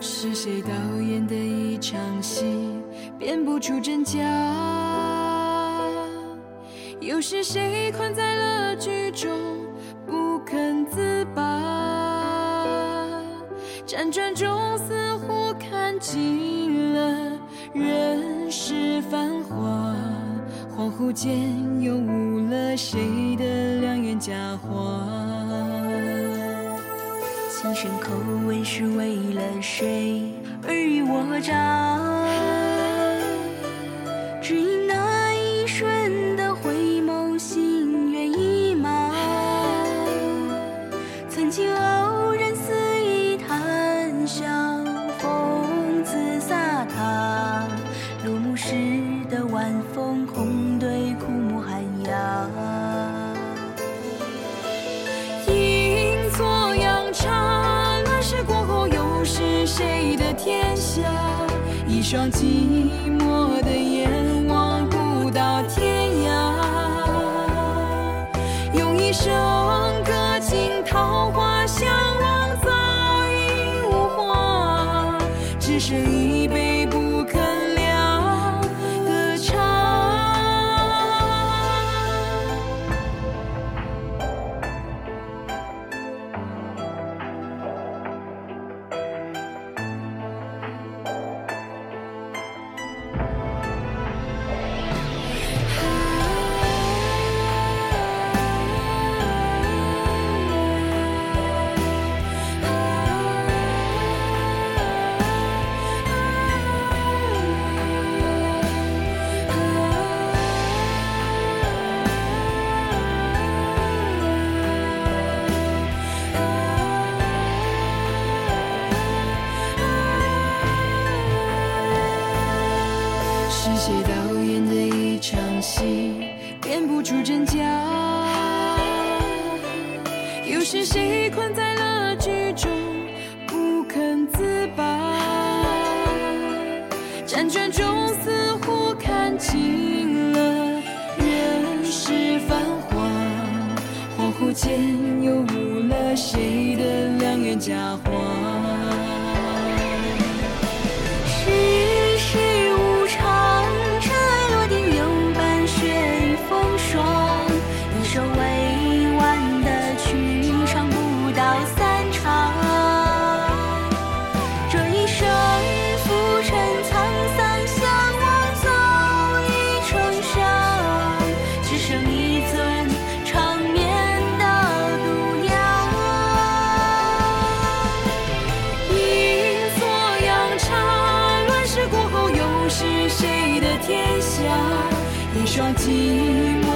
是谁导演的一场戏，辨不出真假？又是谁困在了剧中不肯自拔？辗转中似乎看尽了人世繁华，恍惚间又误了谁的良缘佳话。轻声口吻是为了谁尔虞我诈？谁的天下？一双寂寞的眼望不到天涯，用一生歌尽桃花，相望早已无话，只剩一杯是谁导演的一场戏，辨不出真假？又是谁困在了剧中不肯自拔？辗转中似乎看尽了人世繁华，恍惚间又误了谁的良缘佳话。一双寂寞。